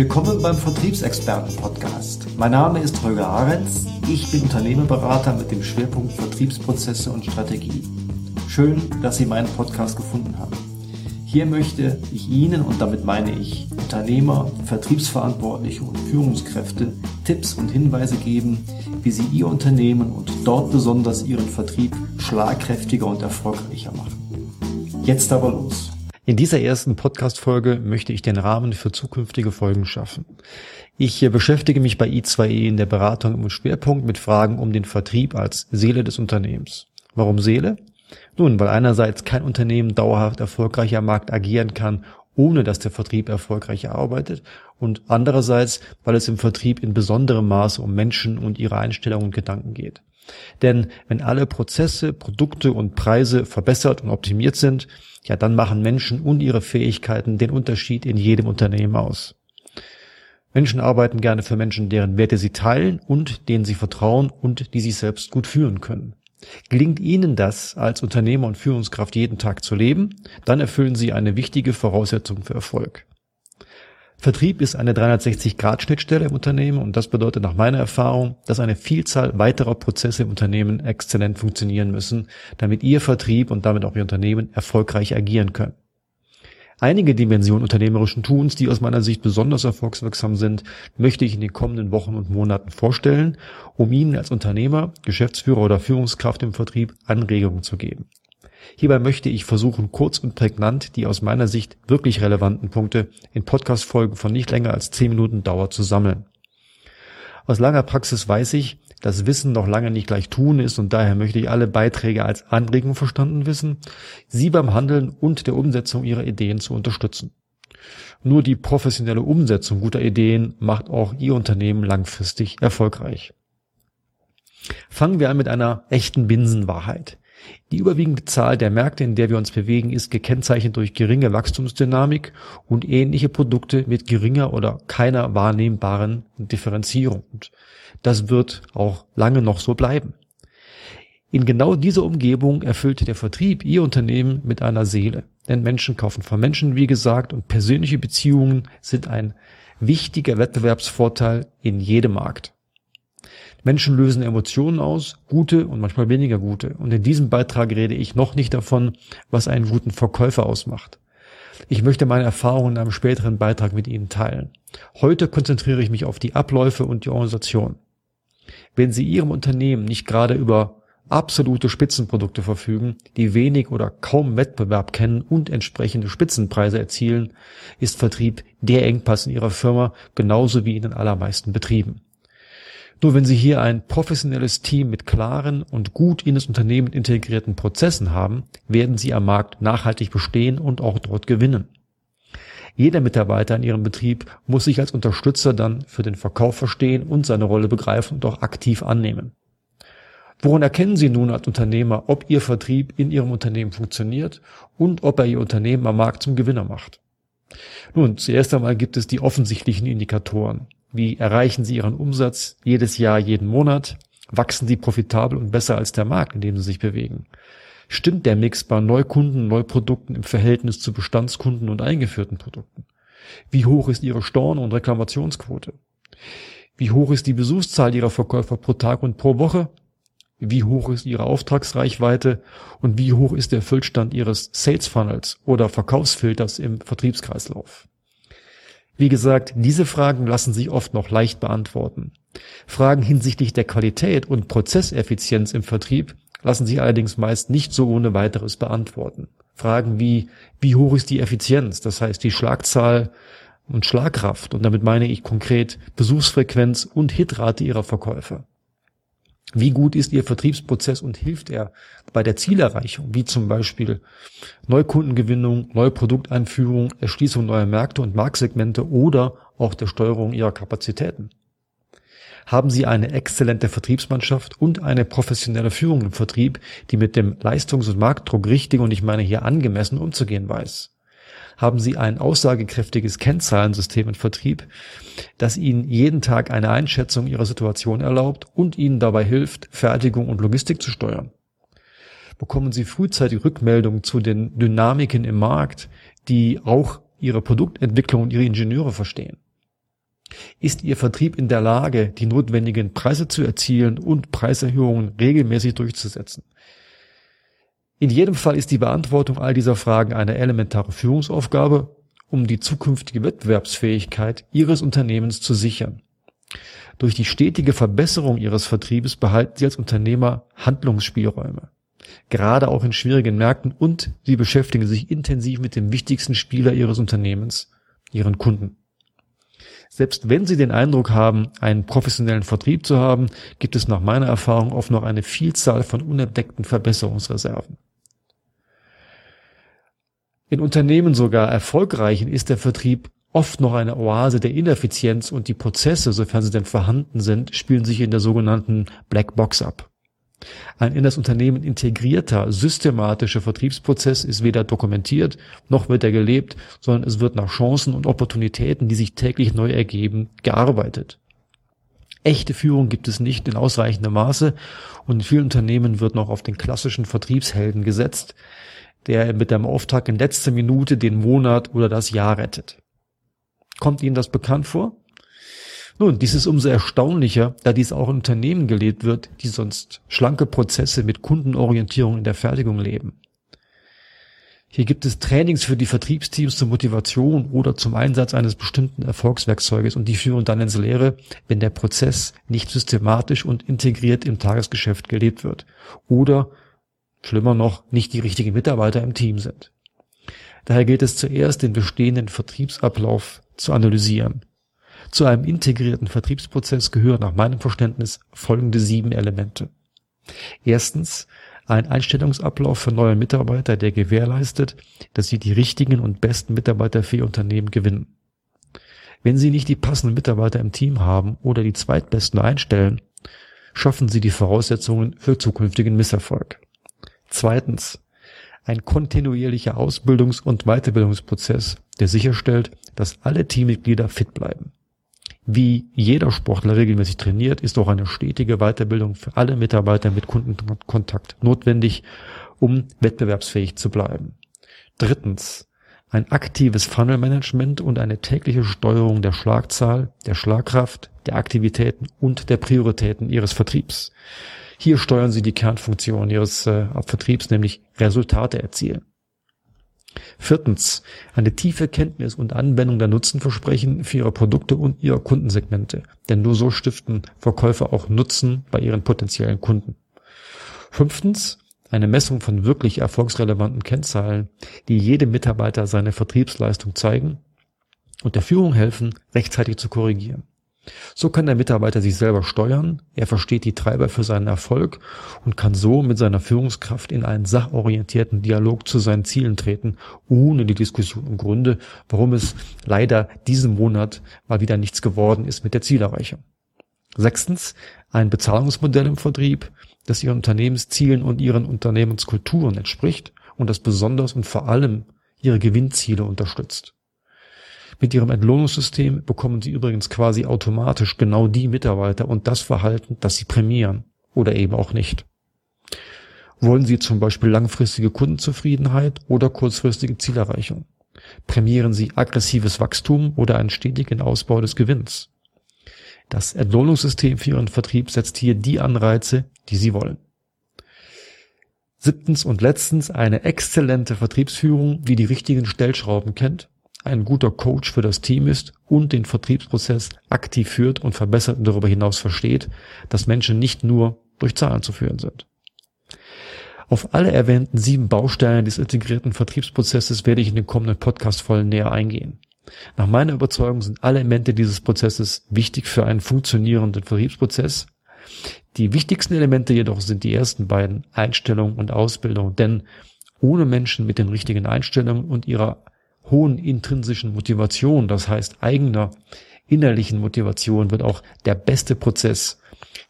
Willkommen beim Vertriebsexperten-Podcast. Mein Name ist Holger Arenz. Ich bin Unternehmerberater mit dem Schwerpunkt Vertriebsprozesse und Strategie. Schön, dass Sie meinen Podcast gefunden haben. Hier möchte ich Ihnen, und damit meine ich Unternehmer, Vertriebsverantwortliche und Führungskräfte, Tipps und Hinweise geben, wie Sie Ihr Unternehmen und dort besonders Ihren Vertrieb schlagkräftiger und erfolgreicher machen. Jetzt aber los. In dieser ersten Podcast-Folge möchte ich den Rahmen für zukünftige Folgen schaffen. Ich beschäftige mich bei i2e in der Beratung im Schwerpunkt mit Fragen um den Vertrieb als Seele des Unternehmens. Warum Seele? Nun, weil einerseits kein Unternehmen dauerhaft erfolgreich am Markt agieren kann, ohne dass der Vertrieb erfolgreich arbeitet und andererseits, weil es im Vertrieb in besonderem Maße um Menschen und ihre Einstellungen und Gedanken geht. Denn wenn alle Prozesse, Produkte und Preise verbessert und optimiert sind, ja, dann machen Menschen und ihre Fähigkeiten den Unterschied in jedem Unternehmen aus. Menschen arbeiten gerne für Menschen, deren Werte sie teilen und denen sie vertrauen und die sich selbst gut führen können. Gelingt Ihnen das, als Unternehmer und Führungskraft jeden Tag zu leben, dann erfüllen Sie eine wichtige Voraussetzung für Erfolg. Vertrieb ist eine 360-Grad-Schnittstelle im Unternehmen und das bedeutet nach meiner Erfahrung, dass eine Vielzahl weiterer Prozesse im Unternehmen exzellent funktionieren müssen, damit Ihr Vertrieb und damit auch Ihr Unternehmen erfolgreich agieren können. Einige Dimensionen unternehmerischen Tuns, die aus meiner Sicht besonders erfolgswirksam sind, möchte ich in den kommenden Wochen und Monaten vorstellen, um Ihnen als Unternehmer, Geschäftsführer oder Führungskraft im Vertrieb Anregungen zu geben. Hierbei möchte ich versuchen, kurz und prägnant die aus meiner Sicht wirklich relevanten Punkte in Podcast-Folgen von nicht länger als 10 Minuten Dauer zu sammeln. Aus langer Praxis weiß ich, dass Wissen noch lange nicht gleich tun ist und daher möchte ich alle Beiträge als Anregung verstanden wissen, Sie beim Handeln und der Umsetzung Ihrer Ideen zu unterstützen. Nur die professionelle Umsetzung guter Ideen macht auch Ihr Unternehmen langfristig erfolgreich. Fangen wir an mit einer echten Binsenwahrheit. Die überwiegende Zahl der Märkte, in der wir uns bewegen, ist gekennzeichnet durch geringe Wachstumsdynamik und ähnliche Produkte mit geringer oder keiner wahrnehmbaren Differenzierung. Und das wird auch lange noch so bleiben. In genau dieser Umgebung erfüllt der Vertrieb Ihr Unternehmen mit einer Seele. Denn Menschen kaufen von Menschen, wie gesagt, und persönliche Beziehungen sind ein wichtiger Wettbewerbsvorteil in jedem Markt. Menschen lösen Emotionen aus, gute und manchmal weniger gute. Und in diesem Beitrag rede ich noch nicht davon, was einen guten Verkäufer ausmacht. Ich möchte meine Erfahrungen in einem späteren Beitrag mit Ihnen teilen. Heute konzentriere ich mich auf die Abläufe und die Organisation. Wenn Sie Ihrem Unternehmen nicht gerade über absolute Spitzenprodukte verfügen, die wenig oder kaum Wettbewerb kennen und entsprechende Spitzenpreise erzielen, ist Vertrieb der Engpass in Ihrer Firma genauso wie in den allermeisten Betrieben. Nur wenn Sie hier ein professionelles Team mit klaren und gut in das Unternehmen integrierten Prozessen haben, werden Sie am Markt nachhaltig bestehen und auch dort gewinnen. Jeder Mitarbeiter in Ihrem Betrieb muss sich als Unterstützer dann für den Verkauf verstehen und seine Rolle begreifen und auch aktiv annehmen. Woran erkennen Sie nun als Unternehmer, ob Ihr Vertrieb in Ihrem Unternehmen funktioniert und ob er Ihr Unternehmen am Markt zum Gewinner macht? Nun, zuerst einmal gibt es die offensichtlichen Indikatoren. Wie erreichen Sie Ihren Umsatz jedes Jahr, jeden Monat? Wachsen Sie profitabel und besser als der Markt, in dem Sie sich bewegen? Stimmt der Mix bei Neukunden, Neuprodukten im Verhältnis zu Bestandskunden und eingeführten Produkten? Wie hoch ist Ihre Storn- und Reklamationsquote? Wie hoch ist die Besuchszahl Ihrer Verkäufer pro Tag und pro Woche? Wie hoch ist Ihre Auftragsreichweite? Und wie hoch ist der Füllstand Ihres Sales Funnels oder Verkaufsfilters im Vertriebskreislauf? Wie gesagt, diese Fragen lassen sich oft noch leicht beantworten. Fragen hinsichtlich der Qualität und Prozesseffizienz im Vertrieb lassen sich allerdings meist nicht so ohne weiteres beantworten. Fragen wie, wie hoch ist die Effizienz, das heißt die Schlagzahl und Schlagkraft, und damit meine ich konkret Besuchsfrequenz und Hitrate ihrer Verkäufer. Wie gut ist Ihr Vertriebsprozess und hilft er bei der Zielerreichung, wie zum Beispiel Neukundengewinnung, neue Produkteinführung, Erschließung neuer Märkte und Marktsegmente oder auch der Steuerung Ihrer Kapazitäten? Haben Sie eine exzellente Vertriebsmannschaft und eine professionelle Führung im Vertrieb, die mit dem Leistungs- und Marktdruck richtig und ich meine hier angemessen umzugehen weiß? Haben Sie ein aussagekräftiges Kennzahlensystem im Vertrieb, das Ihnen jeden Tag eine Einschätzung Ihrer Situation erlaubt und Ihnen dabei hilft, Fertigung und Logistik zu steuern. Bekommen Sie frühzeitig Rückmeldungen zu den Dynamiken im Markt, die auch Ihre Produktentwicklung und Ihre Ingenieure verstehen. Ist Ihr Vertrieb in der Lage, die notwendigen Preise zu erzielen und Preiserhöhungen regelmäßig durchzusetzen? In jedem Fall ist die Beantwortung all dieser Fragen eine elementare Führungsaufgabe, um die zukünftige Wettbewerbsfähigkeit Ihres Unternehmens zu sichern. Durch die stetige Verbesserung Ihres Vertriebes behalten Sie als Unternehmer Handlungsspielräume. Gerade auch in schwierigen Märkten und Sie beschäftigen sich intensiv mit dem wichtigsten Spieler Ihres Unternehmens, Ihren Kunden. Selbst wenn Sie den Eindruck haben, einen professionellen Vertrieb zu haben, gibt es nach meiner Erfahrung oft noch eine Vielzahl von unentdeckten Verbesserungsreserven. In Unternehmen sogar erfolgreichen ist der Vertrieb oft noch eine Oase der Ineffizienz und die Prozesse, sofern sie denn vorhanden sind, spielen sich in der sogenannten Black Box ab. Ein in das Unternehmen integrierter, systematischer Vertriebsprozess ist weder dokumentiert, noch wird er gelebt, sondern es wird nach Chancen und Opportunitäten, die sich täglich neu ergeben, gearbeitet. Echte Führung gibt es nicht in ausreichendem Maße und in vielen Unternehmen wird noch auf den klassischen Vertriebshelden gesetzt, der mit dem Auftrag in letzter Minute den Monat oder das Jahr rettet. Kommt Ihnen das bekannt vor? Nun, dies ist umso erstaunlicher, da dies auch in Unternehmen gelebt wird, die sonst schlanke Prozesse mit Kundenorientierung in der Fertigung leben. Hier gibt es Trainings für die Vertriebsteams zur Motivation oder zum Einsatz eines bestimmten Erfolgswerkzeuges und die führen dann ins Leere, wenn der Prozess nicht systematisch und integriert im Tagesgeschäft gelebt wird oder, schlimmer noch, nicht die richtigen Mitarbeiter im Team sind. Daher gilt es zuerst, den bestehenden Vertriebsablauf zu analysieren. Zu einem integrierten Vertriebsprozess gehören nach meinem Verständnis folgende sieben Elemente. Erstens ein Einstellungsablauf für neue Mitarbeiter, der gewährleistet, dass sie die richtigen und besten Mitarbeiter für ihr Unternehmen gewinnen. Wenn Sie nicht die passenden Mitarbeiter im Team haben oder die zweitbesten einstellen, schaffen Sie die Voraussetzungen für zukünftigen Misserfolg. Zweitens, ein kontinuierlicher Ausbildungs- und Weiterbildungsprozess, der sicherstellt, dass alle Teammitglieder fit bleiben. Wie jeder Sportler regelmäßig trainiert, ist auch eine stetige Weiterbildung für alle Mitarbeiter mit Kundenkontakt notwendig, um wettbewerbsfähig zu bleiben. Drittens, ein aktives Funnel-Management und eine tägliche Steuerung der Schlagzahl, der Schlagkraft, der Aktivitäten und der Prioritäten Ihres Vertriebs. Hier steuern Sie die Kernfunktion Ihres äh, Vertriebs, nämlich Resultate erzielen. Viertens, eine tiefe Kenntnis und Anwendung der Nutzenversprechen für ihre Produkte und ihre Kundensegmente. Denn nur so stiften Verkäufer auch Nutzen bei ihren potenziellen Kunden. Fünftens, eine Messung von wirklich erfolgsrelevanten Kennzahlen, die jedem Mitarbeiter seine Vertriebsleistung zeigen und der Führung helfen, rechtzeitig zu korrigieren. So kann der Mitarbeiter sich selber steuern, er versteht die Treiber für seinen Erfolg und kann so mit seiner Führungskraft in einen sachorientierten Dialog zu seinen Zielen treten, ohne die Diskussion um Gründe, warum es leider diesen Monat mal wieder nichts geworden ist mit der Zielerreichung. Sechstens, ein Bezahlungsmodell im Vertrieb, das ihren Unternehmenszielen und ihren Unternehmenskulturen entspricht und das besonders und vor allem ihre Gewinnziele unterstützt. Mit ihrem Entlohnungssystem bekommen sie übrigens quasi automatisch genau die Mitarbeiter und das Verhalten, das sie prämieren oder eben auch nicht. Wollen Sie zum Beispiel langfristige Kundenzufriedenheit oder kurzfristige Zielerreichung? Prämieren Sie aggressives Wachstum oder einen stetigen Ausbau des Gewinns? Das Entlohnungssystem für Ihren Vertrieb setzt hier die Anreize, die Sie wollen. Siebtens und letztens eine exzellente Vertriebsführung, die die richtigen Stellschrauben kennt ein guter Coach für das Team ist und den Vertriebsprozess aktiv führt und verbessert und darüber hinaus versteht, dass Menschen nicht nur durch Zahlen zu führen sind. Auf alle erwähnten sieben Bausteine des integrierten Vertriebsprozesses werde ich in den kommenden Podcast-Folgen näher eingehen. Nach meiner Überzeugung sind alle Elemente dieses Prozesses wichtig für einen funktionierenden Vertriebsprozess. Die wichtigsten Elemente jedoch sind die ersten beiden, Einstellung und Ausbildung, denn ohne Menschen mit den richtigen Einstellungen und ihrer hohen intrinsischen Motivation, das heißt eigener innerlichen Motivation, wird auch der beste Prozess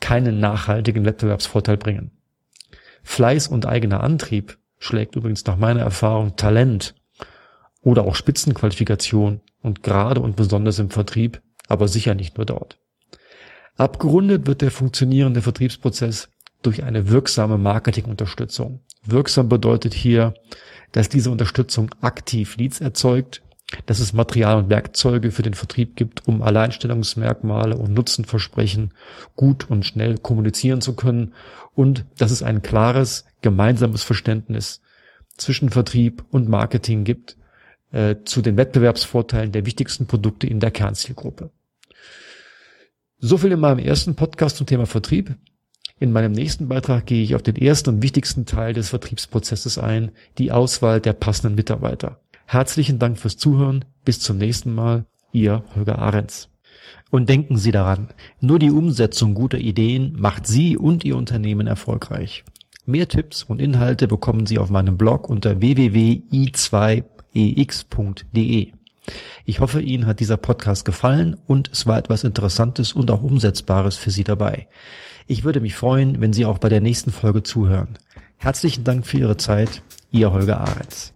keinen nachhaltigen Wettbewerbsvorteil bringen. Fleiß und eigener Antrieb schlägt übrigens nach meiner Erfahrung Talent oder auch Spitzenqualifikation und gerade und besonders im Vertrieb, aber sicher nicht nur dort. Abgerundet wird der funktionierende Vertriebsprozess durch eine wirksame Marketingunterstützung. Wirksam bedeutet hier dass diese Unterstützung aktiv Leads erzeugt, dass es Material und Werkzeuge für den Vertrieb gibt, um Alleinstellungsmerkmale und Nutzenversprechen gut und schnell kommunizieren zu können und dass es ein klares gemeinsames Verständnis zwischen Vertrieb und Marketing gibt äh, zu den Wettbewerbsvorteilen der wichtigsten Produkte in der Kernzielgruppe. So viel in meinem ersten Podcast zum Thema Vertrieb. In meinem nächsten Beitrag gehe ich auf den ersten und wichtigsten Teil des Vertriebsprozesses ein, die Auswahl der passenden Mitarbeiter. Herzlichen Dank fürs Zuhören. Bis zum nächsten Mal. Ihr Holger Ahrens. Und denken Sie daran, nur die Umsetzung guter Ideen macht Sie und Ihr Unternehmen erfolgreich. Mehr Tipps und Inhalte bekommen Sie auf meinem Blog unter www.i2ex.de. Ich hoffe, Ihnen hat dieser Podcast gefallen und es war etwas Interessantes und auch Umsetzbares für Sie dabei. Ich würde mich freuen, wenn Sie auch bei der nächsten Folge zuhören. Herzlichen Dank für Ihre Zeit. Ihr Holger Ahrens.